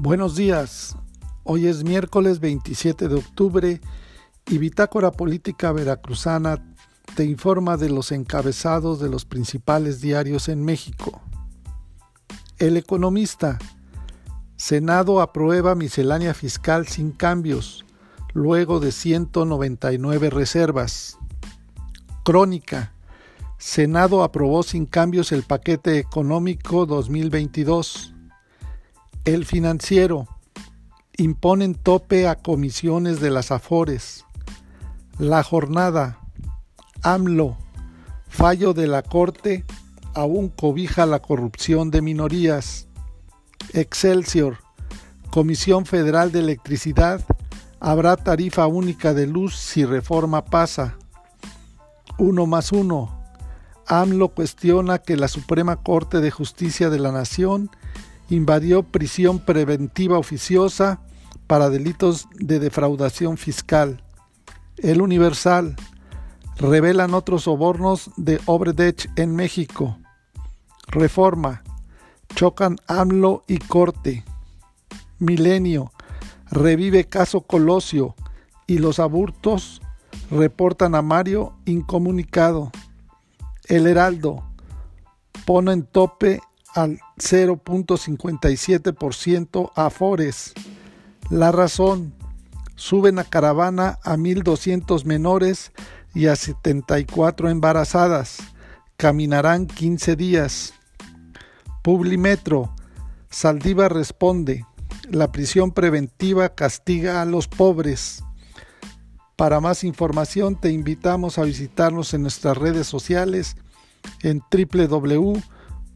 Buenos días. Hoy es miércoles 27 de octubre y Bitácora Política Veracruzana te informa de los encabezados de los principales diarios en México. El economista. Senado aprueba miscelánea fiscal sin cambios, luego de 199 reservas. Crónica. Senado aprobó sin cambios el paquete económico 2022. El financiero. Imponen tope a comisiones de las Afores. La jornada. AMLO. Fallo de la Corte aún cobija la corrupción de minorías. Excelsior. Comisión Federal de Electricidad. Habrá tarifa única de luz si reforma pasa. Uno más uno. AMLO cuestiona que la Suprema Corte de Justicia de la Nación invadió prisión preventiva oficiosa para delitos de defraudación fiscal. El Universal revelan otros sobornos de Obredech en México. Reforma. Chocan AMLO y Corte. Milenio. Revive caso Colosio y los aburtos reportan a Mario incomunicado. El Heraldo. Ponen tope al 0.57% Afores. La razón, suben a caravana a 1.200 menores y a 74 embarazadas. Caminarán 15 días. Publimetro. Saldiva responde. La prisión preventiva castiga a los pobres. Para más información te invitamos a visitarnos en nuestras redes sociales en www